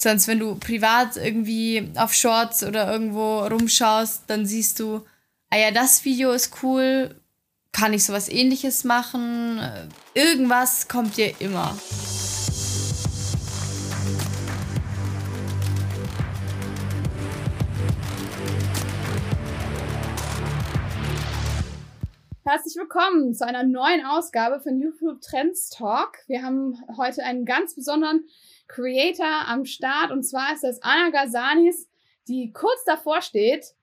Sonst, wenn du privat irgendwie auf Shorts oder irgendwo rumschaust, dann siehst du, ah ja, das Video ist cool, kann ich sowas ähnliches machen? Irgendwas kommt dir immer. Herzlich willkommen zu einer neuen Ausgabe von YouTube Trends Talk. Wir haben heute einen ganz besonderen Creator am Start und zwar ist das Anna Gazanis, die kurz davor steht,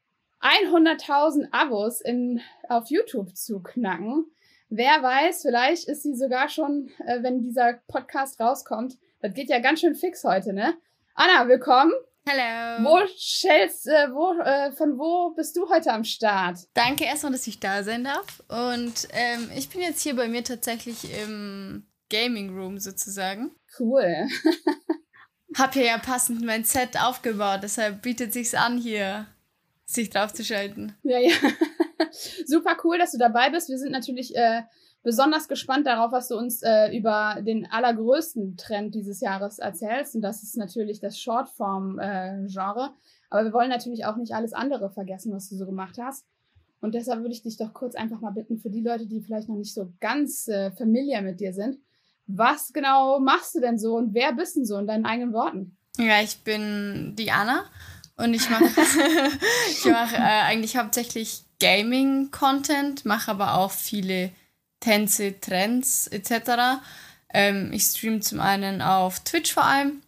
100.000 Abos in, auf YouTube zu knacken. Wer weiß, vielleicht ist sie sogar schon, äh, wenn dieser Podcast rauskommt. Das geht ja ganz schön fix heute, ne? Anna, willkommen. Hallo. Wo stellst, äh, wo, äh, von wo bist du heute am Start? Danke erstmal, dass ich da sein darf. Und ähm, ich bin jetzt hier bei mir tatsächlich im Gaming Room sozusagen. Cool. Hab hier ja passend mein Set aufgebaut, deshalb bietet sich's an, hier sich draufzuschalten. Ja, ja. Super cool, dass du dabei bist. Wir sind natürlich äh, besonders gespannt darauf, was du uns äh, über den allergrößten Trend dieses Jahres erzählst. Und das ist natürlich das Shortform-Genre. Äh, Aber wir wollen natürlich auch nicht alles andere vergessen, was du so gemacht hast. Und deshalb würde ich dich doch kurz einfach mal bitten, für die Leute, die vielleicht noch nicht so ganz äh, familiar mit dir sind, was genau machst du denn so und wer bist denn so in deinen eigenen Worten? Ja, ich bin Diana und ich mache mach, äh, eigentlich hauptsächlich Gaming-Content, mache aber auch viele Tänze, Trends etc. Ähm, ich streame zum einen auf Twitch vor allem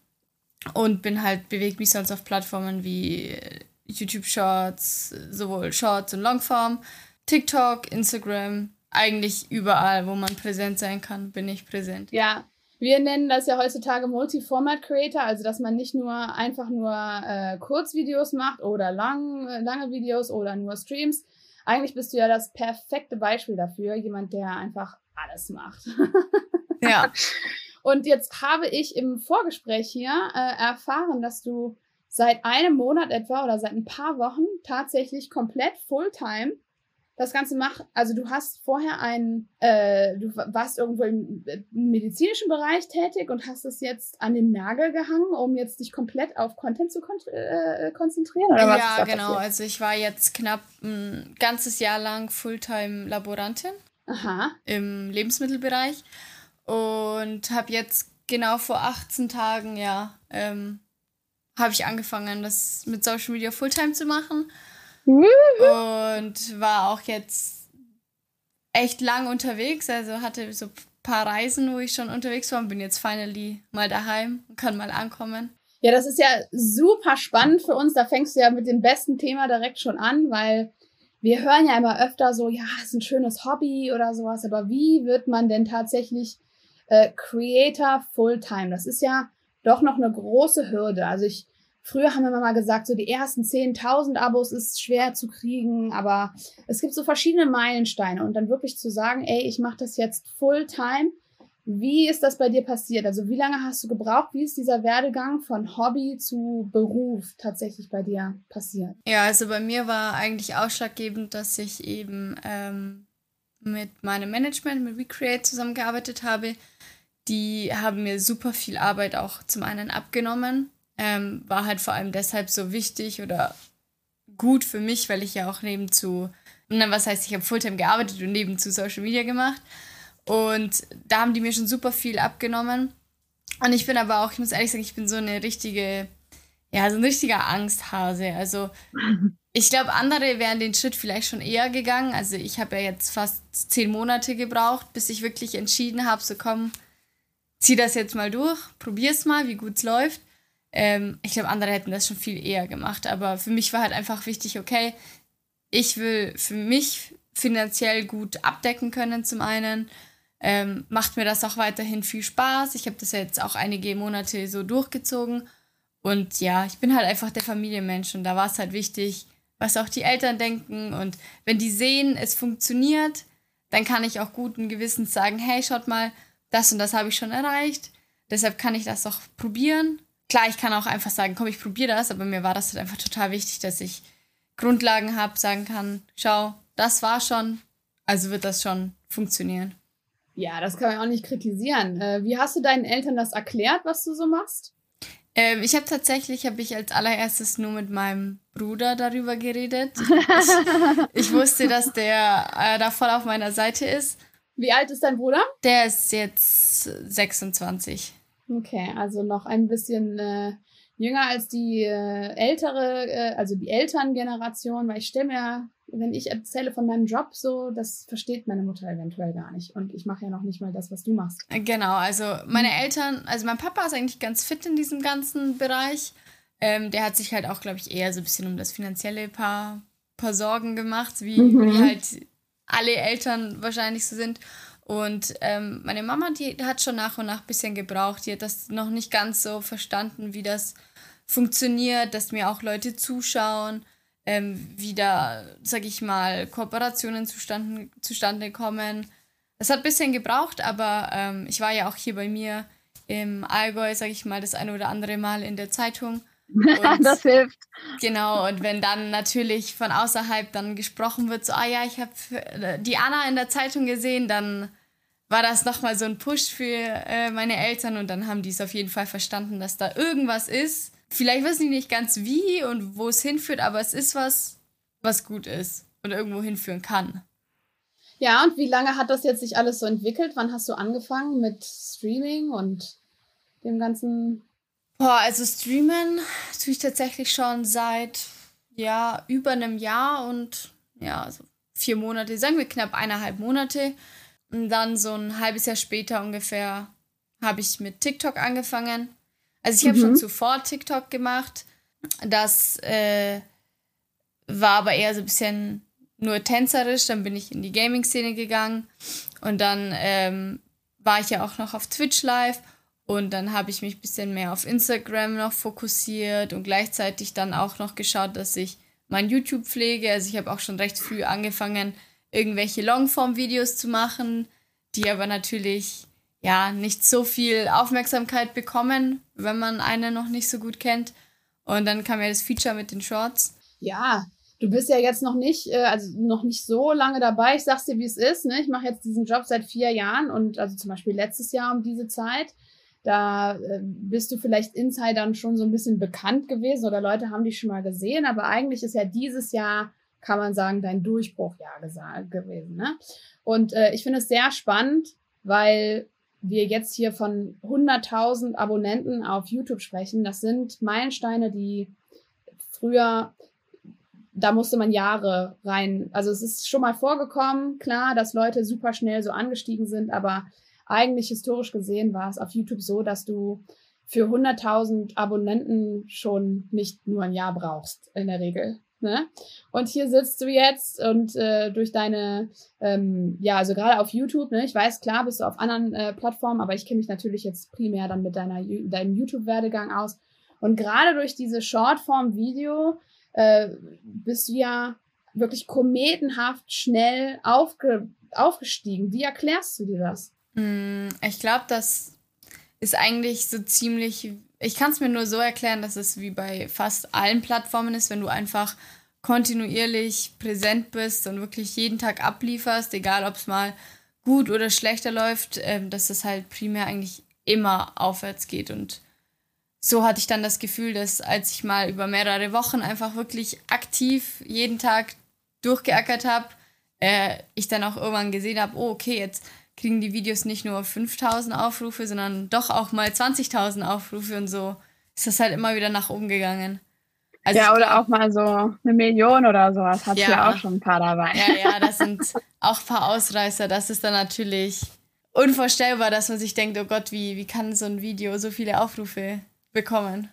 und bin halt, bewegt mich sonst auf Plattformen wie YouTube Shorts, sowohl Shorts und Longform, TikTok, Instagram, eigentlich überall, wo man präsent sein kann, bin ich präsent. Ja, wir nennen das ja heutzutage Multi-Format Creator, also dass man nicht nur einfach nur äh, Kurzvideos macht oder lang, lange Videos oder nur Streams, eigentlich bist du ja das perfekte Beispiel dafür, jemand, der einfach alles macht. ja. Und jetzt habe ich im Vorgespräch hier äh, erfahren, dass du seit einem Monat etwa oder seit ein paar Wochen tatsächlich komplett Fulltime das Ganze mach, also du hast vorher einen, äh, du warst irgendwo im medizinischen Bereich tätig und hast es jetzt an den Nagel gehangen, um jetzt dich komplett auf Content zu kon äh, konzentrieren? Oder was ja, genau. Passiert? Also ich war jetzt knapp ein ganzes Jahr lang Fulltime Laborantin Aha. im Lebensmittelbereich und habe jetzt genau vor 18 Tagen, ja, ähm, habe ich angefangen, das mit Social Media Fulltime zu machen und war auch jetzt echt lang unterwegs. Also hatte so ein paar Reisen, wo ich schon unterwegs war und bin jetzt finally mal daheim und kann mal ankommen. Ja, das ist ja super spannend für uns. Da fängst du ja mit dem besten Thema direkt schon an, weil wir hören ja immer öfter so, ja, ist ein schönes Hobby oder sowas, aber wie wird man denn tatsächlich äh, Creator Fulltime? Das ist ja doch noch eine große Hürde. Also ich Früher haben wir mal gesagt, so die ersten 10.000 Abos ist schwer zu kriegen, aber es gibt so verschiedene Meilensteine und dann wirklich zu sagen, ey, ich mache das jetzt Fulltime. Wie ist das bei dir passiert? Also wie lange hast du gebraucht? Wie ist dieser Werdegang von Hobby zu Beruf tatsächlich bei dir passiert? Ja, also bei mir war eigentlich ausschlaggebend, dass ich eben ähm, mit meinem Management, mit Recreate zusammengearbeitet habe. Die haben mir super viel Arbeit auch zum einen abgenommen ähm, war halt vor allem deshalb so wichtig oder gut für mich, weil ich ja auch nebenzu, na, was heißt, ich habe Fulltime gearbeitet und nebenzu Social Media gemacht. Und da haben die mir schon super viel abgenommen. Und ich bin aber auch, ich muss ehrlich sagen, ich bin so eine richtige, ja, so ein richtiger Angsthase. Also ich glaube, andere wären den Schritt vielleicht schon eher gegangen. Also ich habe ja jetzt fast zehn Monate gebraucht, bis ich wirklich entschieden habe, so komm, zieh das jetzt mal durch, probier's mal, wie gut es läuft. Ähm, ich glaube, andere hätten das schon viel eher gemacht, aber für mich war halt einfach wichtig, okay, ich will für mich finanziell gut abdecken können zum einen. Ähm, macht mir das auch weiterhin viel Spaß. Ich habe das jetzt auch einige Monate so durchgezogen. Und ja, ich bin halt einfach der Familienmensch und da war es halt wichtig, was auch die Eltern denken. Und wenn die sehen, es funktioniert, dann kann ich auch guten Gewissens sagen, hey, schaut mal, das und das habe ich schon erreicht. Deshalb kann ich das auch probieren klar, ich kann auch einfach sagen, komm, ich probiere das, aber mir war das halt einfach total wichtig, dass ich Grundlagen habe, sagen kann, schau, das war schon, also wird das schon funktionieren. Ja, das kann man auch nicht kritisieren. Äh, wie hast du deinen Eltern das erklärt, was du so machst? Ähm, ich habe tatsächlich, habe ich als allererstes nur mit meinem Bruder darüber geredet. Ich, ich wusste, dass der äh, da voll auf meiner Seite ist. Wie alt ist dein Bruder? Der ist jetzt 26. Okay, also noch ein bisschen äh, jünger als die äh, ältere, äh, also die Elterngeneration, weil ich stelle mir, wenn ich erzähle von meinem Job so, das versteht meine Mutter eventuell gar nicht. Und ich mache ja noch nicht mal das, was du machst. Genau, also meine Eltern, also mein Papa ist eigentlich ganz fit in diesem ganzen Bereich. Ähm, der hat sich halt auch, glaube ich, eher so ein bisschen um das finanzielle paar, paar Sorgen gemacht, wie, mhm. wie halt alle Eltern wahrscheinlich so sind. Und ähm, meine Mama, die hat schon nach und nach ein bisschen gebraucht. Die hat das noch nicht ganz so verstanden, wie das funktioniert, dass mir auch Leute zuschauen, ähm, wie da, sag ich mal, Kooperationen zustande, zustande kommen. Das hat ein bisschen gebraucht, aber ähm, ich war ja auch hier bei mir im Allgäu, sag ich mal, das eine oder andere Mal in der Zeitung. Und, das hilft. Genau, und wenn dann natürlich von außerhalb dann gesprochen wird, so, ah ja, ich habe äh, die Anna in der Zeitung gesehen, dann war das nochmal so ein Push für äh, meine Eltern und dann haben die es auf jeden Fall verstanden, dass da irgendwas ist. Vielleicht wissen die nicht ganz wie und wo es hinführt, aber es ist was, was gut ist und irgendwo hinführen kann. Ja, und wie lange hat das jetzt sich alles so entwickelt? Wann hast du angefangen mit Streaming und dem ganzen Boah, also streamen tue ich tatsächlich schon seit ja über einem Jahr und ja, also vier Monate, sagen wir knapp eineinhalb Monate. Und dann so ein halbes Jahr später ungefähr habe ich mit TikTok angefangen. Also ich habe mhm. schon zuvor TikTok gemacht. Das äh, war aber eher so ein bisschen nur tänzerisch. Dann bin ich in die Gaming-Szene gegangen. Und dann ähm, war ich ja auch noch auf Twitch live. Und dann habe ich mich ein bisschen mehr auf Instagram noch fokussiert und gleichzeitig dann auch noch geschaut, dass ich mein YouTube pflege. Also ich habe auch schon recht früh angefangen, irgendwelche Longform-Videos zu machen, die aber natürlich ja nicht so viel Aufmerksamkeit bekommen, wenn man eine noch nicht so gut kennt. Und dann kam ja das Feature mit den Shorts. Ja, du bist ja jetzt noch nicht, äh, also noch nicht so lange dabei. Ich sag's dir, wie es ist. Ne? Ich mache jetzt diesen Job seit vier Jahren und also zum Beispiel letztes Jahr um diese Zeit da äh, bist du vielleicht Insidern schon so ein bisschen bekannt gewesen oder Leute haben dich schon mal gesehen, aber eigentlich ist ja dieses Jahr, kann man sagen, dein Durchbruchjahr gewesen. Ne? Und äh, ich finde es sehr spannend, weil wir jetzt hier von 100.000 Abonnenten auf YouTube sprechen. Das sind Meilensteine, die früher da musste man Jahre rein. Also es ist schon mal vorgekommen, klar, dass Leute super schnell so angestiegen sind, aber eigentlich historisch gesehen war es auf YouTube so, dass du für 100.000 Abonnenten schon nicht nur ein Jahr brauchst, in der Regel. Ne? Und hier sitzt du jetzt und äh, durch deine, ähm, ja, also gerade auf YouTube, ne, ich weiß, klar, bist du auf anderen äh, Plattformen, aber ich kenne mich natürlich jetzt primär dann mit deiner, deinem YouTube-Werdegang aus. Und gerade durch diese Shortform-Video äh, bist du ja wirklich kometenhaft schnell aufge aufgestiegen. Wie erklärst du dir das? Mm, ich glaube, das ist eigentlich so ziemlich. Ich kann es mir nur so erklären, dass es wie bei fast allen Plattformen ist, wenn du einfach kontinuierlich präsent bist und wirklich jeden Tag ablieferst, egal ob es mal gut oder schlechter läuft, äh, dass es halt primär eigentlich immer aufwärts geht. Und so hatte ich dann das Gefühl, dass als ich mal über mehrere Wochen einfach wirklich aktiv jeden Tag durchgeackert habe, äh, ich dann auch irgendwann gesehen habe, oh, okay, jetzt kriegen die Videos nicht nur 5000 Aufrufe, sondern doch auch mal 20.000 Aufrufe und so ist das halt immer wieder nach oben gegangen. Also ja, oder auch mal so eine Million oder sowas. Hat ja, ja auch schon ein paar dabei. Ja, ja, das sind auch ein paar Ausreißer. Das ist dann natürlich unvorstellbar, dass man sich denkt, oh Gott, wie, wie kann so ein Video so viele Aufrufe bekommen?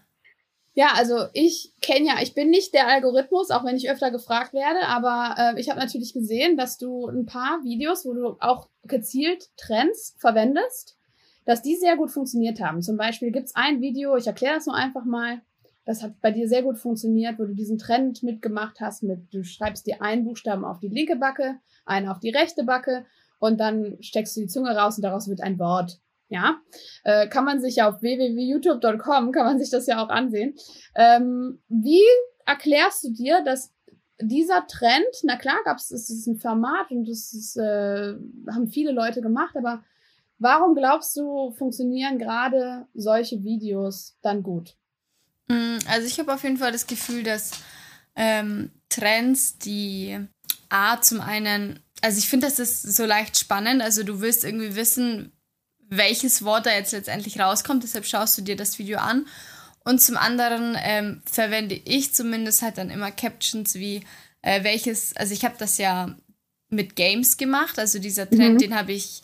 Ja, also ich kenne ja, ich bin nicht der Algorithmus, auch wenn ich öfter gefragt werde, aber äh, ich habe natürlich gesehen, dass du ein paar Videos, wo du auch gezielt Trends verwendest, dass die sehr gut funktioniert haben. Zum Beispiel gibt's ein Video, ich erkläre das nur einfach mal, das hat bei dir sehr gut funktioniert, wo du diesen Trend mitgemacht hast, mit du schreibst dir einen Buchstaben auf die linke Backe, einen auf die rechte Backe und dann steckst du die Zunge raus und daraus wird ein Wort. Ja, äh, kann man sich ja auf www.youtube.com, kann man sich das ja auch ansehen. Ähm, wie erklärst du dir, dass dieser Trend, na klar gab es, es ist ein Format und das ist, äh, haben viele Leute gemacht, aber warum glaubst du, funktionieren gerade solche Videos dann gut? Mm, also ich habe auf jeden Fall das Gefühl, dass ähm, Trends, die A zum einen, also ich finde, das ist so leicht spannend, also du willst irgendwie wissen, welches Wort da jetzt letztendlich rauskommt, deshalb schaust du dir das Video an. Und zum anderen ähm, verwende ich zumindest halt dann immer Captions wie äh, welches, also ich habe das ja mit Games gemacht, also dieser Trend, mhm. den habe ich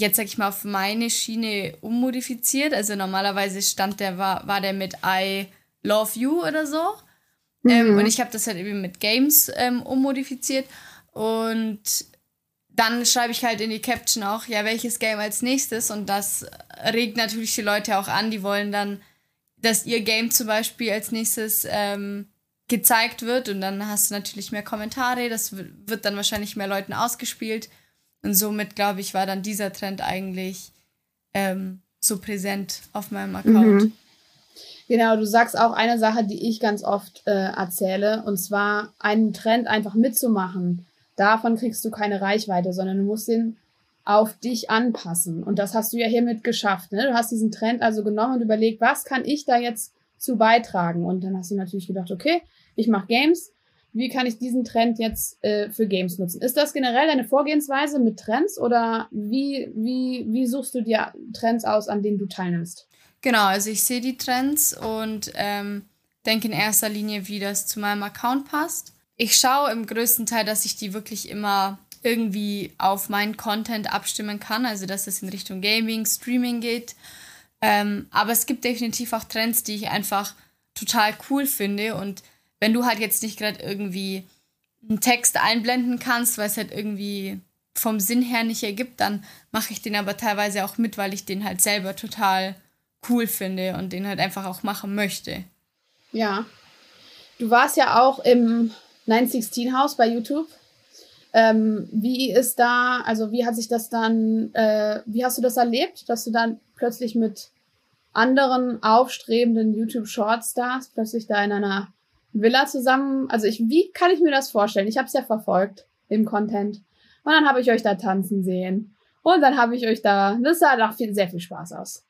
jetzt sag ich mal auf meine Schiene ummodifiziert. Also normalerweise stand der war war der mit I love you oder so. Ähm, mhm. Ähm, und ich habe das halt eben mit Games ähm, ummodifiziert und dann schreibe ich halt in die Caption auch, ja, welches Game als nächstes. Und das regt natürlich die Leute auch an. Die wollen dann, dass ihr Game zum Beispiel als nächstes ähm, gezeigt wird. Und dann hast du natürlich mehr Kommentare. Das wird dann wahrscheinlich mehr Leuten ausgespielt. Und somit, glaube ich, war dann dieser Trend eigentlich ähm, so präsent auf meinem Account. Mhm. Genau, du sagst auch eine Sache, die ich ganz oft äh, erzähle, und zwar einen Trend einfach mitzumachen davon kriegst du keine Reichweite, sondern du musst den auf dich anpassen. Und das hast du ja hiermit geschafft. Ne? Du hast diesen Trend also genommen und überlegt, was kann ich da jetzt zu beitragen? Und dann hast du natürlich gedacht, okay, ich mache Games. Wie kann ich diesen Trend jetzt äh, für Games nutzen? Ist das generell deine Vorgehensweise mit Trends oder wie, wie, wie suchst du dir Trends aus, an denen du teilnimmst? Genau, also ich sehe die Trends und ähm, denke in erster Linie, wie das zu meinem Account passt ich schaue im größten Teil, dass ich die wirklich immer irgendwie auf meinen Content abstimmen kann, also dass es in Richtung Gaming, Streaming geht. Ähm, aber es gibt definitiv auch Trends, die ich einfach total cool finde. Und wenn du halt jetzt nicht gerade irgendwie einen Text einblenden kannst, weil es halt irgendwie vom Sinn her nicht ergibt, dann mache ich den aber teilweise auch mit, weil ich den halt selber total cool finde und den halt einfach auch machen möchte. Ja. Du warst ja auch im 916 House bei YouTube. Ähm, wie ist da, also wie hat sich das dann, äh, wie hast du das erlebt, dass du dann plötzlich mit anderen aufstrebenden YouTube Short Stars plötzlich da in einer Villa zusammen, also ich, wie kann ich mir das vorstellen? Ich habe es ja verfolgt im Content und dann habe ich euch da tanzen sehen und dann habe ich euch da, das sah doch viel, sehr viel Spaß aus.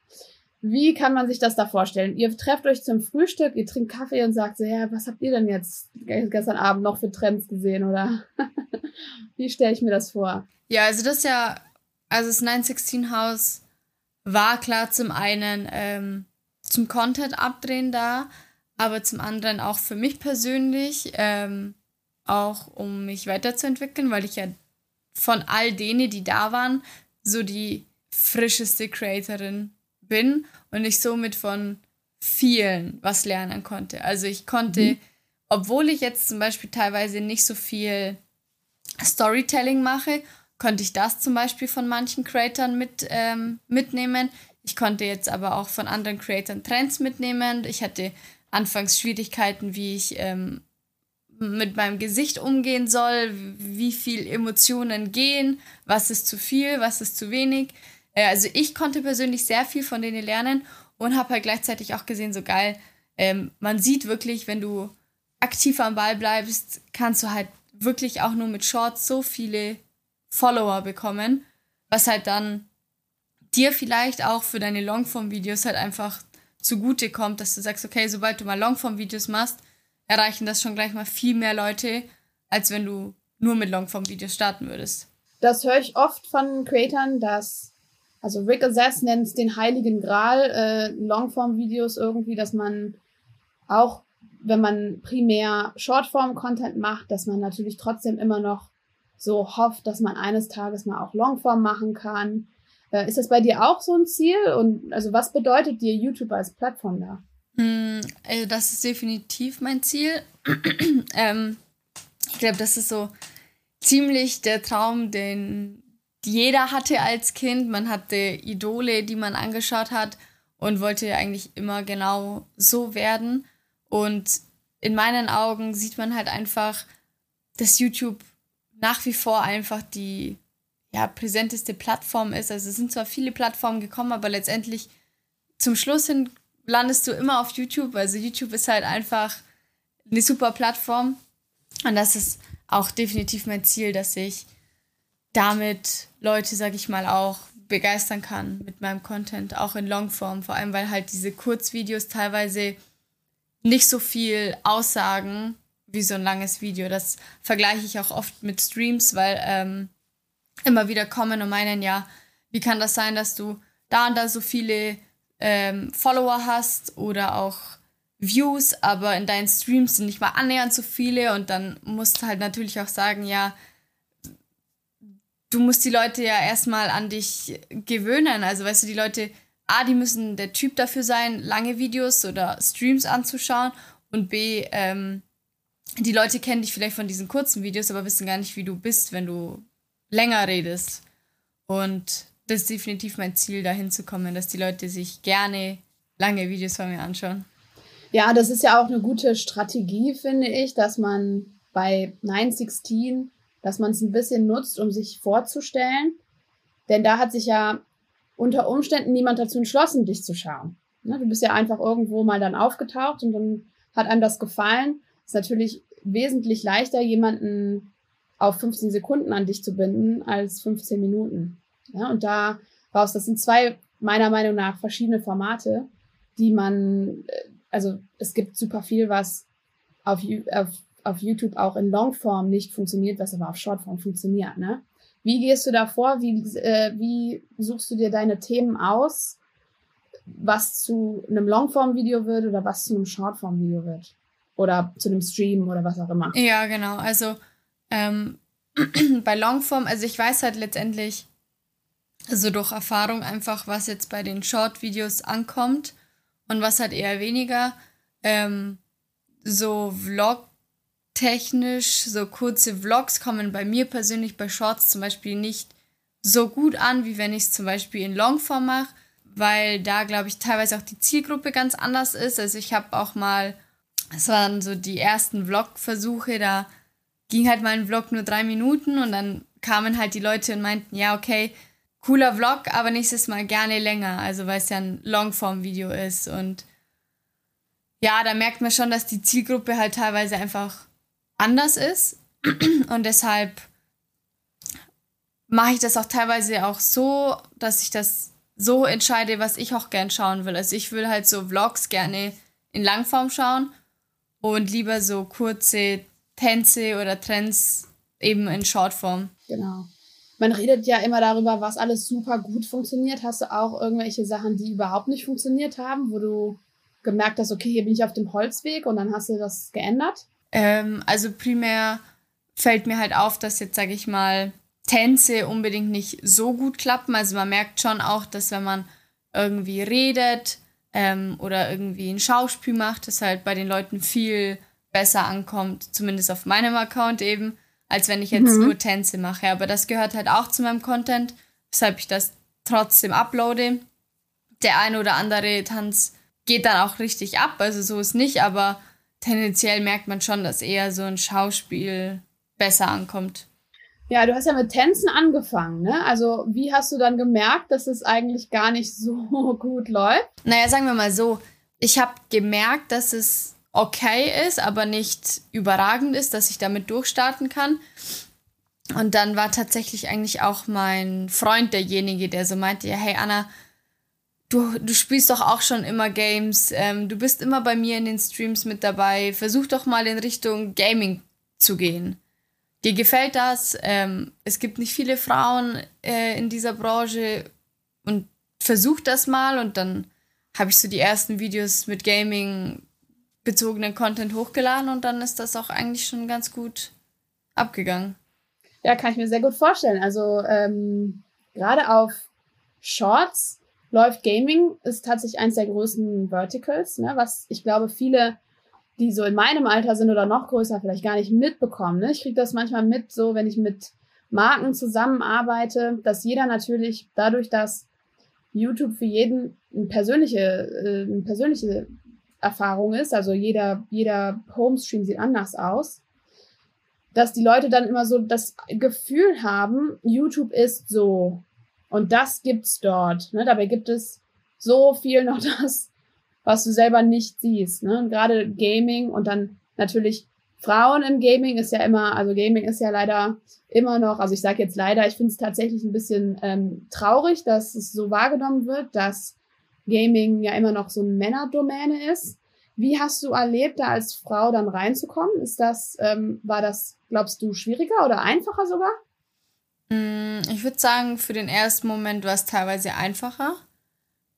Wie kann man sich das da vorstellen? Ihr trefft euch zum Frühstück, ihr trinkt Kaffee und sagt so, ja, was habt ihr denn jetzt gestern Abend noch für Trends gesehen oder wie stelle ich mir das vor? Ja, also das ja, also das 916 House war klar zum einen ähm, zum Content abdrehen da, aber zum anderen auch für mich persönlich, ähm, auch um mich weiterzuentwickeln, weil ich ja von all denen, die da waren, so die frischeste Creatorin bin und ich somit von vielen was lernen konnte. Also ich konnte, mhm. obwohl ich jetzt zum Beispiel teilweise nicht so viel Storytelling mache, konnte ich das zum Beispiel von manchen Creatoren mit, ähm, mitnehmen. Ich konnte jetzt aber auch von anderen Creatoren Trends mitnehmen. Ich hatte anfangs Schwierigkeiten, wie ich ähm, mit meinem Gesicht umgehen soll, wie viel Emotionen gehen, was ist zu viel, was ist zu wenig. Äh, also ich konnte persönlich sehr viel von denen lernen und habe halt gleichzeitig auch gesehen, so geil, ähm, man sieht wirklich, wenn du aktiv am Ball bleibst, kannst du halt wirklich auch nur mit Shorts so viele Follower bekommen, was halt dann dir vielleicht auch für deine Longform-Videos halt einfach zugute kommt, dass du sagst, okay, sobald du mal Longform-Videos machst, erreichen das schon gleich mal viel mehr Leute, als wenn du nur mit Longform-Videos starten würdest. Das höre ich oft von Creatern, dass also Rick Assess nennt es den heiligen Gral, äh, Longform-Videos irgendwie, dass man auch, wenn man primär Shortform-Content macht, dass man natürlich trotzdem immer noch so hofft, dass man eines Tages mal auch Longform machen kann. Äh, ist das bei dir auch so ein Ziel? Und also was bedeutet dir YouTube als Plattform da? Hm, also das ist definitiv mein Ziel. ähm, ich glaube, das ist so ziemlich der Traum, den jeder hatte als Kind. Man hatte Idole, die man angeschaut hat und wollte eigentlich immer genau so werden. Und in meinen Augen sieht man halt einfach, dass YouTube nach wie vor einfach die ja, präsenteste Plattform ist. Also es sind zwar viele Plattformen gekommen, aber letztendlich zum Schluss hin landest du immer auf YouTube. Also YouTube ist halt einfach eine super Plattform. Und das ist auch definitiv mein Ziel, dass ich damit Leute, sag ich mal, auch begeistern kann mit meinem Content, auch in Longform, vor allem weil halt diese Kurzvideos teilweise nicht so viel aussagen wie so ein langes Video. Das vergleiche ich auch oft mit Streams, weil ähm, immer wieder kommen und meinen, ja, wie kann das sein, dass du da und da so viele ähm, Follower hast oder auch Views, aber in deinen Streams sind nicht mal annähernd so viele und dann musst du halt natürlich auch sagen, ja, du musst die Leute ja erstmal an dich gewöhnen. Also weißt du, die Leute, A, die müssen der Typ dafür sein, lange Videos oder Streams anzuschauen und B, ähm, die Leute kennen dich vielleicht von diesen kurzen Videos, aber wissen gar nicht, wie du bist, wenn du länger redest. Und das ist definitiv mein Ziel, dahin zu kommen, dass die Leute sich gerne lange Videos von mir anschauen. Ja, das ist ja auch eine gute Strategie, finde ich, dass man bei 916, dass man es ein bisschen nutzt, um sich vorzustellen. Denn da hat sich ja unter Umständen niemand dazu entschlossen, dich zu schauen. Ne, du bist ja einfach irgendwo mal dann aufgetaucht und dann hat einem das gefallen. Ist natürlich wesentlich leichter, jemanden auf 15 Sekunden an dich zu binden, als 15 Minuten. Ja, und da raus, das sind zwei meiner Meinung nach verschiedene Formate, die man, äh, also es gibt super viel, was auf, auf, auf YouTube auch in Longform nicht funktioniert, was aber auf Shortform funktioniert. Ne? Wie gehst du da vor? Wie, äh, wie suchst du dir deine Themen aus, was zu einem Longform-Video wird oder was zu einem Shortform-Video wird? Oder zu einem Stream oder was auch immer. Ja, genau. Also ähm, bei Longform, also ich weiß halt letztendlich, also durch Erfahrung einfach, was jetzt bei den Short-Videos ankommt und was halt eher weniger. Ähm, so Vlog-technisch, so kurze Vlogs kommen bei mir persönlich bei Shorts zum Beispiel nicht so gut an, wie wenn ich es zum Beispiel in Longform mache, weil da, glaube ich, teilweise auch die Zielgruppe ganz anders ist. Also ich habe auch mal, es waren so die ersten Vlog-Versuche, da ging halt mein Vlog nur drei Minuten und dann kamen halt die Leute und meinten, ja, okay, cooler Vlog, aber nächstes Mal gerne länger, also weil es ja ein Longform-Video ist und ja, da merkt man schon, dass die Zielgruppe halt teilweise einfach anders ist und deshalb mache ich das auch teilweise auch so, dass ich das so entscheide, was ich auch gern schauen will. Also ich will halt so Vlogs gerne in Langform schauen und lieber so kurze Tänze oder Trends eben in Shortform. Genau. Man redet ja immer darüber, was alles super gut funktioniert. Hast du auch irgendwelche Sachen, die überhaupt nicht funktioniert haben, wo du gemerkt hast, okay, hier bin ich auf dem Holzweg und dann hast du das geändert? Ähm, also primär fällt mir halt auf, dass jetzt, sage ich mal, Tänze unbedingt nicht so gut klappen. Also man merkt schon auch, dass wenn man irgendwie redet ähm, oder irgendwie ein Schauspiel macht, das halt bei den Leuten viel besser ankommt, zumindest auf meinem Account eben, als wenn ich jetzt mhm. nur Tänze mache. Aber das gehört halt auch zu meinem Content, weshalb ich das trotzdem uploade. Der eine oder andere Tanz geht dann auch richtig ab, also so ist nicht, aber tendenziell merkt man schon, dass eher so ein Schauspiel besser ankommt. Ja, du hast ja mit Tänzen angefangen, ne? Also, wie hast du dann gemerkt, dass es eigentlich gar nicht so gut läuft? Naja, sagen wir mal so, ich habe gemerkt, dass es okay ist, aber nicht überragend ist, dass ich damit durchstarten kann. Und dann war tatsächlich eigentlich auch mein Freund derjenige, der so meinte, ja, hey Anna, du, du spielst doch auch schon immer Games, ähm, du bist immer bei mir in den Streams mit dabei, versuch doch mal in Richtung Gaming zu gehen. Dir gefällt das, ähm, es gibt nicht viele Frauen äh, in dieser Branche und versuch das mal und dann habe ich so die ersten Videos mit Gaming bezogenen Content hochgeladen und dann ist das auch eigentlich schon ganz gut abgegangen. Ja, kann ich mir sehr gut vorstellen. Also ähm, gerade auf Shorts läuft Gaming, ist tatsächlich eins der größten Verticals, ne, was ich glaube viele, die so in meinem Alter sind oder noch größer, vielleicht gar nicht mitbekommen. Ne? Ich kriege das manchmal mit, so wenn ich mit Marken zusammenarbeite, dass jeder natürlich dadurch, dass YouTube für jeden eine persönliche, äh, eine persönliche Erfahrung ist, also jeder, jeder Homestream sieht anders aus, dass die Leute dann immer so das Gefühl haben, YouTube ist so und das gibt's dort. Ne? Dabei gibt es so viel noch das, was du selber nicht siehst. Ne? gerade Gaming und dann natürlich Frauen im Gaming ist ja immer, also Gaming ist ja leider immer noch, also ich sage jetzt leider, ich finde es tatsächlich ein bisschen ähm, traurig, dass es so wahrgenommen wird, dass Gaming ja immer noch so eine Männerdomäne ist. Wie hast du erlebt, da als Frau dann reinzukommen? Ist das, ähm, war das, glaubst du, schwieriger oder einfacher sogar? Mm, ich würde sagen, für den ersten Moment war es teilweise einfacher.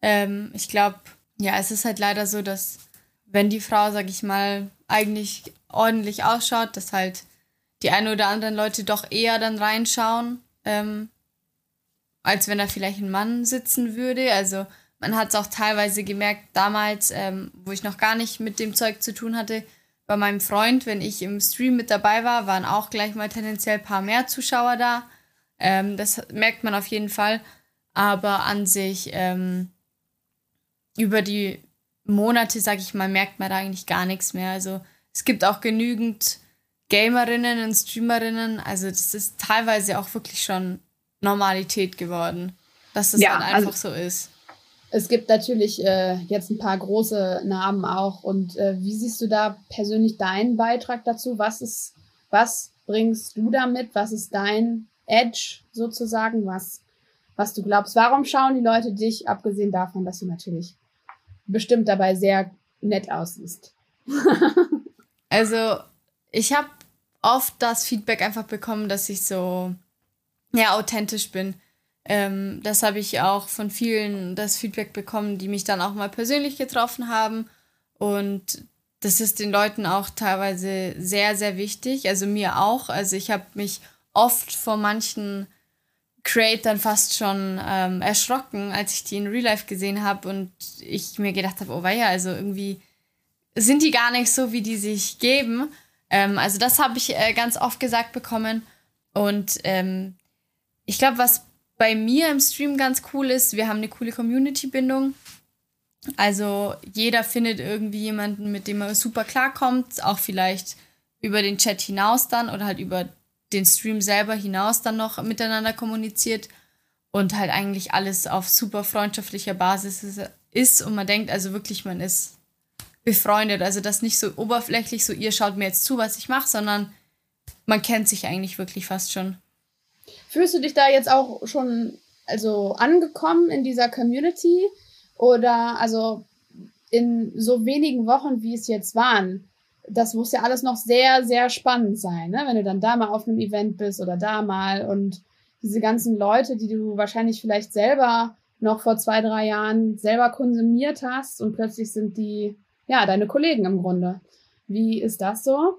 Ähm, ich glaube, ja, es ist halt leider so, dass wenn die Frau, sag ich mal, eigentlich ordentlich ausschaut, dass halt die ein oder anderen Leute doch eher dann reinschauen, ähm, als wenn da vielleicht ein Mann sitzen würde. Also man hat es auch teilweise gemerkt, damals, ähm, wo ich noch gar nicht mit dem Zeug zu tun hatte, bei meinem Freund, wenn ich im Stream mit dabei war, waren auch gleich mal tendenziell ein paar mehr Zuschauer da. Ähm, das merkt man auf jeden Fall. Aber an sich, ähm, über die Monate, sag ich mal, merkt man da eigentlich gar nichts mehr. Also es gibt auch genügend Gamerinnen und Streamerinnen. Also das ist teilweise auch wirklich schon Normalität geworden, dass das ja, dann einfach also, so ist. Es gibt natürlich äh, jetzt ein paar große Namen auch. Und äh, wie siehst du da persönlich deinen Beitrag dazu? Was ist, was bringst du damit? Was ist dein Edge sozusagen? Was, was du glaubst? Warum schauen die Leute dich, abgesehen davon, dass du natürlich bestimmt dabei sehr nett aussiehst? also, ich habe oft das Feedback einfach bekommen, dass ich so ja authentisch bin. Ähm, das habe ich auch von vielen das Feedback bekommen, die mich dann auch mal persönlich getroffen haben. Und das ist den Leuten auch teilweise sehr, sehr wichtig. Also mir auch. Also ich habe mich oft vor manchen Creatern fast schon ähm, erschrocken, als ich die in Real Life gesehen habe und ich mir gedacht habe, oh weia, also irgendwie sind die gar nicht so, wie die sich geben. Ähm, also das habe ich äh, ganz oft gesagt bekommen. Und ähm, ich glaube, was bei mir im Stream ganz cool ist, wir haben eine coole Community-Bindung. Also jeder findet irgendwie jemanden, mit dem er super klarkommt, auch vielleicht über den Chat hinaus dann oder halt über den Stream selber hinaus dann noch miteinander kommuniziert und halt eigentlich alles auf super freundschaftlicher Basis ist und man denkt also wirklich, man ist befreundet. Also das nicht so oberflächlich, so ihr schaut mir jetzt zu, was ich mache, sondern man kennt sich eigentlich wirklich fast schon. Fühlst du dich da jetzt auch schon also angekommen in dieser Community oder also in so wenigen Wochen, wie es jetzt waren? Das muss ja alles noch sehr, sehr spannend sein, ne? wenn du dann da mal auf einem Event bist oder da mal und diese ganzen Leute, die du wahrscheinlich vielleicht selber noch vor zwei, drei Jahren selber konsumiert hast und plötzlich sind die, ja, deine Kollegen im Grunde. Wie ist das so?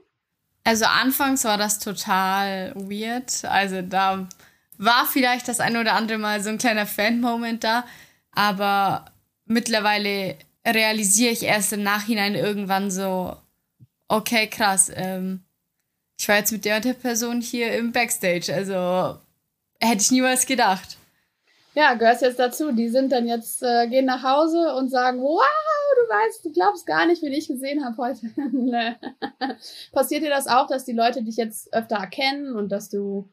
Also anfangs war das total weird. Also da war vielleicht das ein oder andere Mal so ein kleiner Fan-Moment da, aber mittlerweile realisiere ich erst im Nachhinein irgendwann so, okay, krass, ähm, ich war jetzt mit der und der Person hier im Backstage, also hätte ich niemals gedacht. Ja, gehörst jetzt dazu. Die sind dann jetzt, äh, gehen nach Hause und sagen, wow, du weißt, du glaubst gar nicht, wen ich gesehen habe heute. Passiert dir das auch, dass die Leute dich jetzt öfter erkennen und dass du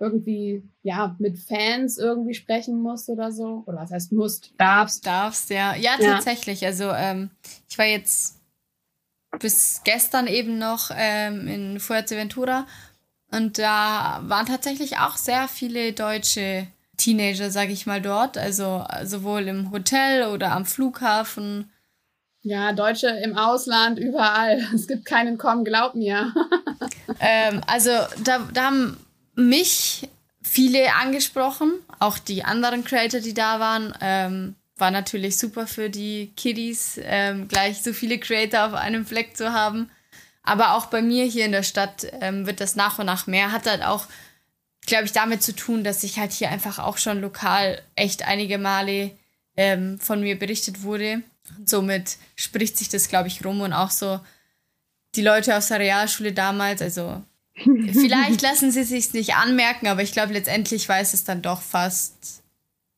irgendwie, ja, mit Fans irgendwie sprechen musst oder so? Oder was heißt musst? Darfst. Darfst, ja. Ja, tatsächlich. Ja. Also, ähm, ich war jetzt bis gestern eben noch ähm, in Fuerteventura und da waren tatsächlich auch sehr viele deutsche Teenager, sage ich mal, dort. Also sowohl im Hotel oder am Flughafen. Ja, Deutsche im Ausland, überall. Es gibt keinen Kommen, glaub mir. ähm, also da, da haben mich viele angesprochen, auch die anderen Creator, die da waren. Ähm, war natürlich super für die Kiddies, ähm, gleich so viele Creator auf einem Fleck zu haben. Aber auch bei mir hier in der Stadt ähm, wird das nach und nach mehr. Hat halt auch glaube ich, damit zu tun, dass ich halt hier einfach auch schon lokal echt einige Male ähm, von mir berichtet wurde. Und somit spricht sich das, glaube ich, rum und auch so die Leute aus der Realschule damals, also vielleicht lassen sie sich nicht anmerken, aber ich glaube, letztendlich weiß es dann doch fast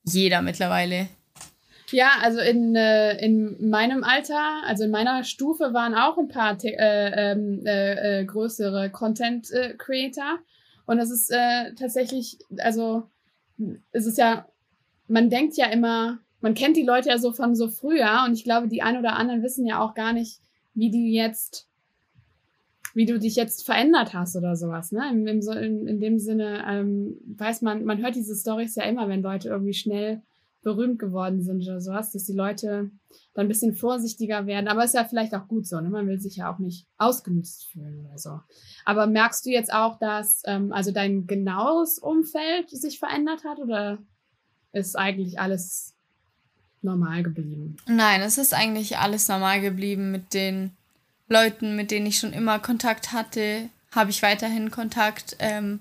jeder mittleiweile. Ja, also in, äh, in meinem Alter, also in meiner Stufe waren auch ein paar äh, ähm, äh, äh, größere Content äh. Und es ist äh, tatsächlich, also es ist ja, man denkt ja immer, man kennt die Leute ja so von so früher und ich glaube, die ein oder anderen wissen ja auch gar nicht, wie die jetzt, wie du dich jetzt verändert hast oder sowas. Ne? In, in, in dem Sinne ähm, weiß man, man hört diese Stories ja immer, wenn Leute irgendwie schnell berühmt geworden sind oder sowas, dass die Leute dann ein bisschen vorsichtiger werden. Aber ist ja vielleicht auch gut so, ne? Man will sich ja auch nicht ausgenutzt fühlen oder so. Aber merkst du jetzt auch, dass ähm, also dein genaues Umfeld sich verändert hat oder ist eigentlich alles normal geblieben? Nein, es ist eigentlich alles normal geblieben mit den Leuten, mit denen ich schon immer Kontakt hatte, habe ich weiterhin Kontakt. Ähm,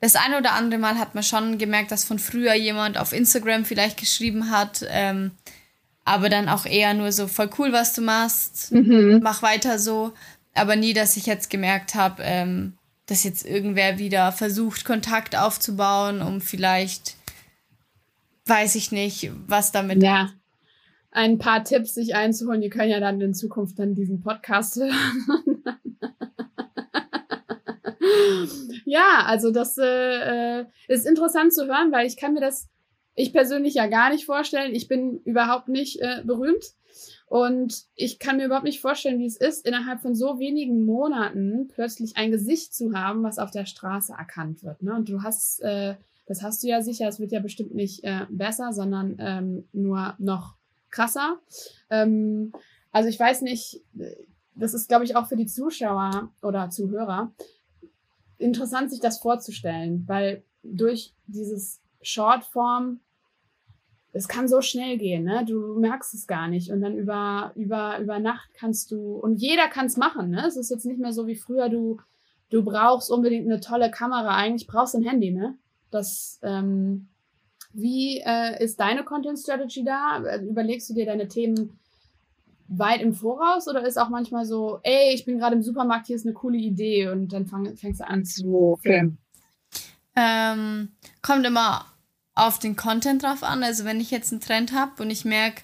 das eine oder andere Mal hat man schon gemerkt, dass von früher jemand auf Instagram vielleicht geschrieben hat, ähm, aber dann auch eher nur so voll cool, was du machst, mhm. mach weiter so. Aber nie, dass ich jetzt gemerkt habe, ähm, dass jetzt irgendwer wieder versucht, Kontakt aufzubauen, um vielleicht, weiß ich nicht, was damit. Ja. Ein paar Tipps sich einzuholen. Die können ja dann in Zukunft dann diesen Podcast hören. Ja, also das äh, äh, ist interessant zu hören, weil ich kann mir das ich persönlich ja gar nicht vorstellen. Ich bin überhaupt nicht äh, berühmt. Und ich kann mir überhaupt nicht vorstellen, wie es ist, innerhalb von so wenigen Monaten plötzlich ein Gesicht zu haben, was auf der Straße erkannt wird. Ne? Und du hast, äh, das hast du ja sicher, es wird ja bestimmt nicht äh, besser, sondern ähm, nur noch krasser. Ähm, also ich weiß nicht, das ist, glaube ich, auch für die Zuschauer oder Zuhörer interessant, sich das vorzustellen, weil durch dieses Shortform, es kann so schnell gehen, ne? Du merkst es gar nicht. Und dann über, über, über Nacht kannst du, und jeder kann es machen, ne? Es ist jetzt nicht mehr so wie früher, du, du brauchst unbedingt eine tolle Kamera. Eigentlich brauchst du ein Handy, ne? Das, ähm, wie äh, ist deine Content Strategy da? Überlegst du dir deine Themen weit im Voraus oder ist auch manchmal so, ey, ich bin gerade im Supermarkt, hier ist eine coole Idee und dann fang, fängst du an zu filmen? Ähm, kommt immer auf den Content drauf an. Also wenn ich jetzt einen Trend habe und ich merke,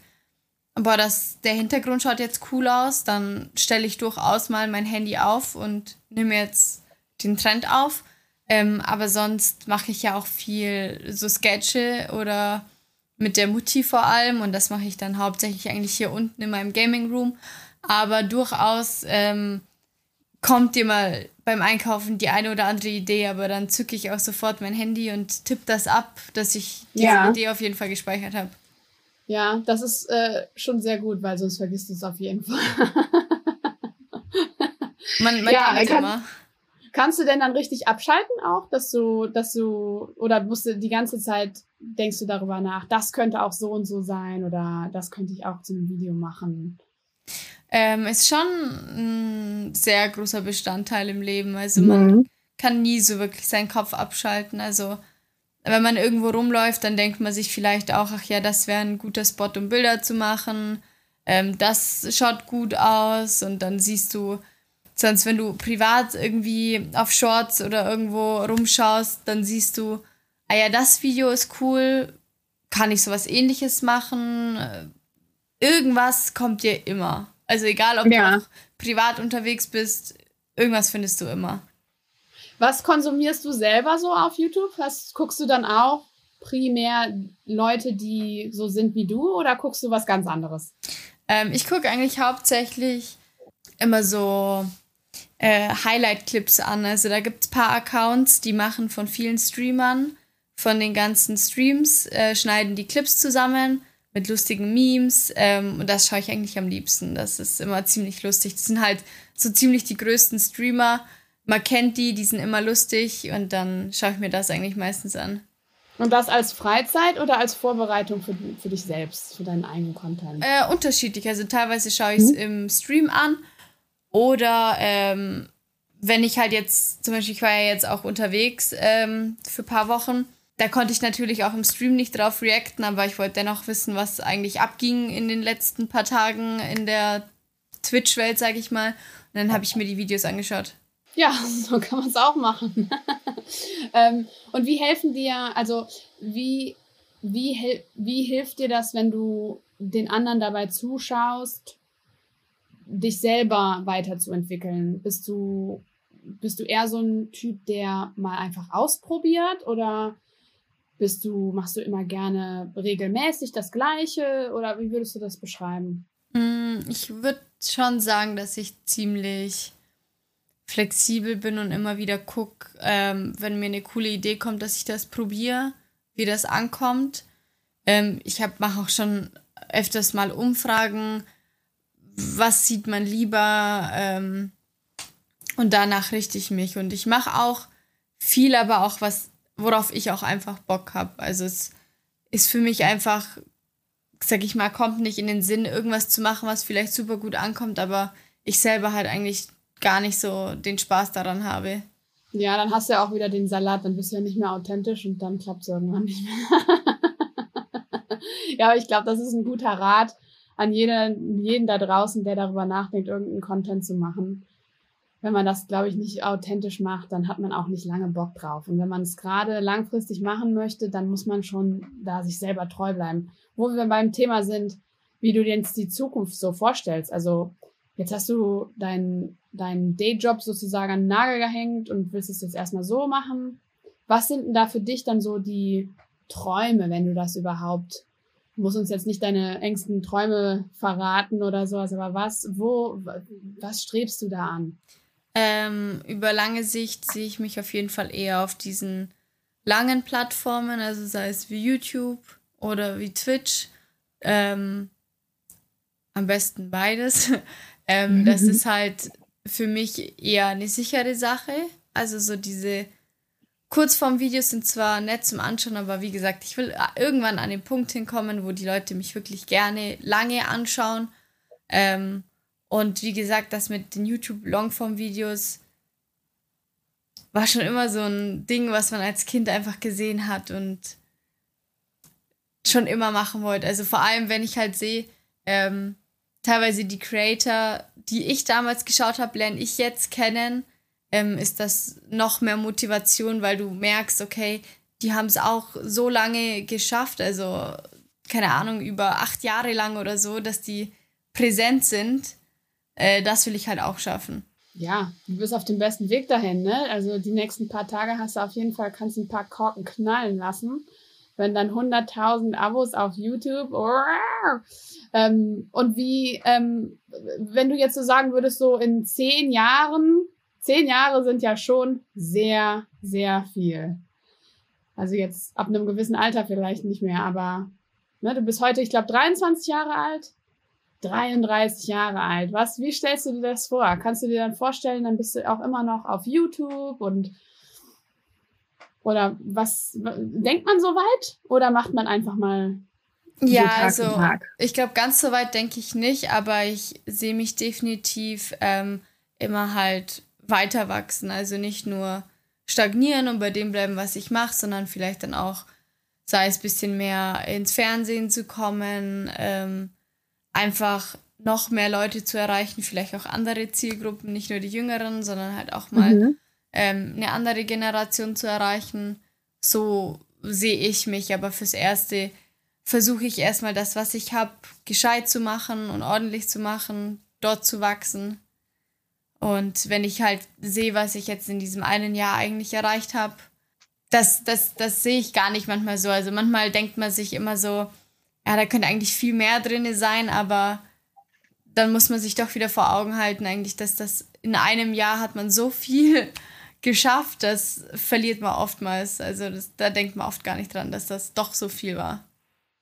boah, das, der Hintergrund schaut jetzt cool aus, dann stelle ich durchaus mal mein Handy auf und nehme jetzt den Trend auf. Ähm, aber sonst mache ich ja auch viel so Sketche oder mit der Mutti vor allem und das mache ich dann hauptsächlich eigentlich hier unten in meinem Gaming Room. Aber durchaus ähm, kommt dir mal beim Einkaufen die eine oder andere Idee, aber dann zücke ich auch sofort mein Handy und tippe das ab, dass ich diese ja. Idee auf jeden Fall gespeichert habe. Ja, das ist äh, schon sehr gut, weil sonst vergisst du es auf jeden Fall. man man ja, kann, immer. Kannst du denn dann richtig abschalten auch, dass du, dass du, oder musst du die ganze Zeit denkst du darüber nach, das könnte auch so und so sein oder das könnte ich auch zu einem Video machen? ähm, ist schon ein sehr großer Bestandteil im Leben. Also man mhm. kann nie so wirklich seinen Kopf abschalten. Also wenn man irgendwo rumläuft, dann denkt man sich vielleicht auch, ach ja, das wäre ein guter Spot, um Bilder zu machen. Ähm, das schaut gut aus und dann siehst du, sonst wenn du privat irgendwie auf Shorts oder irgendwo rumschaust, dann siehst du, ah ja, das Video ist cool, kann ich sowas ähnliches machen? Irgendwas kommt dir immer. Also egal, ob ja. du privat unterwegs bist, irgendwas findest du immer. Was konsumierst du selber so auf YouTube? Was guckst du dann auch primär Leute, die so sind wie du oder guckst du was ganz anderes? Ähm, ich gucke eigentlich hauptsächlich immer so äh, Highlight-Clips an. Also da gibt es ein paar Accounts, die machen von vielen Streamern, von den ganzen Streams, äh, schneiden die Clips zusammen mit lustigen Memes. Ähm, und das schaue ich eigentlich am liebsten. Das ist immer ziemlich lustig. Das sind halt so ziemlich die größten Streamer. Man kennt die, die sind immer lustig und dann schaue ich mir das eigentlich meistens an. Und das als Freizeit oder als Vorbereitung für, für dich selbst, für deinen eigenen Content? Äh, unterschiedlich. Also teilweise schaue ich es mhm. im Stream an oder ähm, wenn ich halt jetzt, zum Beispiel, ich war ja jetzt auch unterwegs ähm, für ein paar Wochen da konnte ich natürlich auch im Stream nicht drauf reacten, aber ich wollte dennoch wissen, was eigentlich abging in den letzten paar Tagen in der Twitch-Welt, sag ich mal. Und dann habe ich mir die Videos angeschaut. Ja, so kann man es auch machen. ähm, und wie helfen dir, also wie, wie, wie hilft dir das, wenn du den anderen dabei zuschaust, dich selber weiterzuentwickeln? Bist du, bist du eher so ein Typ, der mal einfach ausprobiert oder bist du, machst du immer gerne regelmäßig das Gleiche oder wie würdest du das beschreiben? Mm, ich würde schon sagen, dass ich ziemlich flexibel bin und immer wieder gucke, ähm, wenn mir eine coole Idee kommt, dass ich das probiere, wie das ankommt. Ähm, ich mache auch schon öfters mal Umfragen, was sieht man lieber ähm, und danach richte ich mich. Und ich mache auch viel, aber auch was, worauf ich auch einfach Bock habe. Also es ist für mich einfach, sag ich mal, kommt nicht in den Sinn, irgendwas zu machen, was vielleicht super gut ankommt, aber ich selber halt eigentlich gar nicht so den Spaß daran habe. Ja, dann hast du ja auch wieder den Salat, dann bist du ja nicht mehr authentisch und dann klappt es irgendwann nicht mehr. ja, aber ich glaube, das ist ein guter Rat an jeden, jeden da draußen, der darüber nachdenkt, irgendeinen Content zu machen. Wenn man das, glaube ich, nicht authentisch macht, dann hat man auch nicht lange Bock drauf. Und wenn man es gerade langfristig machen möchte, dann muss man schon da sich selber treu bleiben. Wo wir beim Thema sind, wie du dir jetzt die Zukunft so vorstellst. Also jetzt hast du deinen dein Dayjob sozusagen an den Nagel gehängt und willst es jetzt erstmal so machen. Was sind denn da für dich dann so die Träume, wenn du das überhaupt Du musst uns jetzt nicht deine engsten Träume verraten oder sowas, aber was, wo, was strebst du da an? Ähm, über lange Sicht sehe ich mich auf jeden Fall eher auf diesen langen Plattformen, also sei es wie YouTube oder wie Twitch. Ähm, am besten beides. ähm, das ist halt für mich eher eine sichere Sache. Also so diese Kurzform-Videos sind zwar nett zum Anschauen, aber wie gesagt, ich will irgendwann an den Punkt hinkommen, wo die Leute mich wirklich gerne lange anschauen. Ähm, und wie gesagt, das mit den YouTube-Longform-Videos war schon immer so ein Ding, was man als Kind einfach gesehen hat und schon immer machen wollte. Also vor allem, wenn ich halt sehe, ähm, teilweise die Creator, die ich damals geschaut habe, lerne ich jetzt kennen ähm, ist das noch mehr Motivation, weil du merkst, okay, die haben es auch so lange geschafft, also keine Ahnung, über acht Jahre lang oder so, dass die präsent sind. Äh, das will ich halt auch schaffen. Ja, du bist auf dem besten Weg dahin, ne? Also die nächsten paar Tage hast du auf jeden Fall, kannst ein paar Korken knallen lassen. Wenn dann 100.000 Abos auf YouTube. Ähm, und wie, ähm, wenn du jetzt so sagen würdest, so in zehn Jahren, zehn Jahre sind ja schon sehr, sehr viel. Also jetzt ab einem gewissen Alter vielleicht nicht mehr, aber ne, du bist heute, ich glaube, 23 Jahre alt. 33 Jahre alt. Was, wie stellst du dir das vor? Kannst du dir dann vorstellen, dann bist du auch immer noch auf YouTube und oder was denkt man so weit oder macht man einfach mal ja, so Tag also Tag? ich glaube, ganz so weit denke ich nicht, aber ich sehe mich definitiv ähm, immer halt weiter wachsen. Also nicht nur stagnieren und bei dem bleiben, was ich mache, sondern vielleicht dann auch, sei es ein bisschen mehr ins Fernsehen zu kommen, ähm, einfach noch mehr Leute zu erreichen, vielleicht auch andere Zielgruppen, nicht nur die Jüngeren, sondern halt auch mal mhm. ähm, eine andere Generation zu erreichen. So sehe ich mich, aber fürs Erste versuche ich erstmal das, was ich habe, gescheit zu machen und ordentlich zu machen, dort zu wachsen und wenn ich halt sehe, was ich jetzt in diesem einen Jahr eigentlich erreicht habe, das, das, das sehe ich gar nicht manchmal so. Also manchmal denkt man sich immer so, ja, da könnte eigentlich viel mehr drin sein, aber dann muss man sich doch wieder vor Augen halten, eigentlich, dass das in einem Jahr hat man so viel geschafft, das verliert man oftmals. Also das, da denkt man oft gar nicht dran, dass das doch so viel war.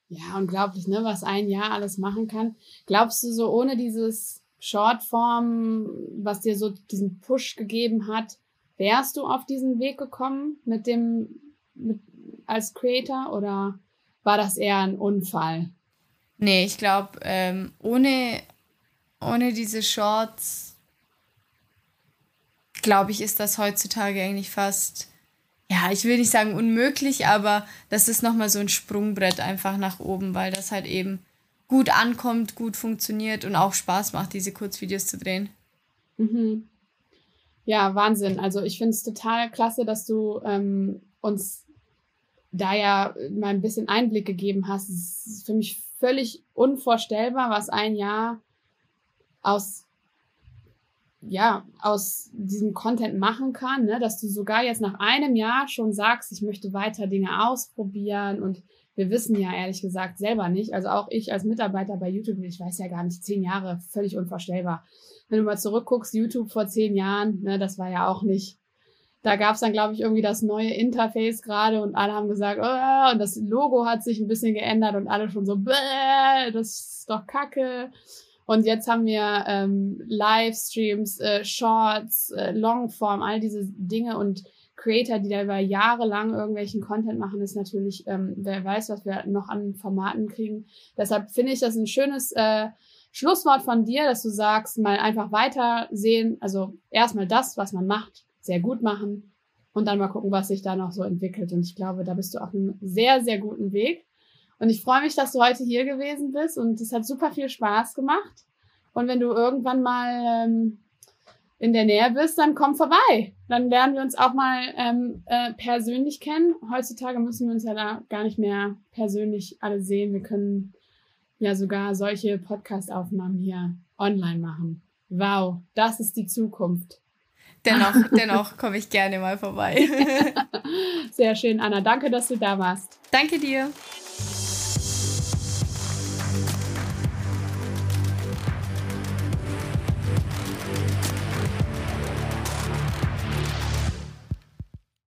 Ja, unglaublich, ne, was ein Jahr alles machen kann. Glaubst du so ohne dieses Shortform, was dir so diesen Push gegeben hat, wärst du auf diesen Weg gekommen mit dem, mit, als Creator oder war das eher ein Unfall? Nee, ich glaube, ähm, ohne, ohne diese Shorts, glaube ich, ist das heutzutage eigentlich fast, ja, ich will nicht sagen unmöglich, aber das ist nochmal so ein Sprungbrett einfach nach oben, weil das halt eben gut ankommt, gut funktioniert und auch Spaß macht, diese Kurzvideos zu drehen. Mhm. Ja, Wahnsinn. Also ich finde es total klasse, dass du ähm, uns da ja mal ein bisschen Einblick gegeben hast. Es ist für mich völlig unvorstellbar, was ein Jahr aus ja, aus diesem Content machen kann, ne? dass du sogar jetzt nach einem Jahr schon sagst, ich möchte weiter Dinge ausprobieren und wir wissen ja ehrlich gesagt selber nicht. Also auch ich als Mitarbeiter bei YouTube, ich weiß ja gar nicht, zehn Jahre, völlig unvorstellbar. Wenn du mal zurückguckst, YouTube vor zehn Jahren, ne, das war ja auch nicht, Da gab es dann, glaube ich, irgendwie das neue Interface gerade und alle haben gesagt, oh, und das Logo hat sich ein bisschen geändert und alle schon so, das ist doch kacke. Und jetzt haben wir ähm, Livestreams, äh, Shorts, äh, Longform, all diese Dinge und Creator, die da über Jahre lang irgendwelchen Content machen, ist natürlich, ähm, wer weiß, was wir noch an Formaten kriegen. Deshalb finde ich das ein schönes äh, Schlusswort von dir, dass du sagst, mal einfach weitersehen, also erstmal das, was man macht, sehr gut machen und dann mal gucken, was sich da noch so entwickelt. Und ich glaube, da bist du auf einem sehr, sehr guten Weg. Und ich freue mich, dass du heute hier gewesen bist und es hat super viel Spaß gemacht. Und wenn du irgendwann mal ähm, in der Nähe bist, dann komm vorbei. Dann lernen wir uns auch mal ähm, äh, persönlich kennen. Heutzutage müssen wir uns ja da gar nicht mehr persönlich alle sehen. Wir können ja sogar solche Podcast-Aufnahmen hier online machen. Wow, das ist die Zukunft. Dennoch, dennoch komme ich gerne mal vorbei. Sehr schön, Anna. Danke, dass du da warst. Danke dir.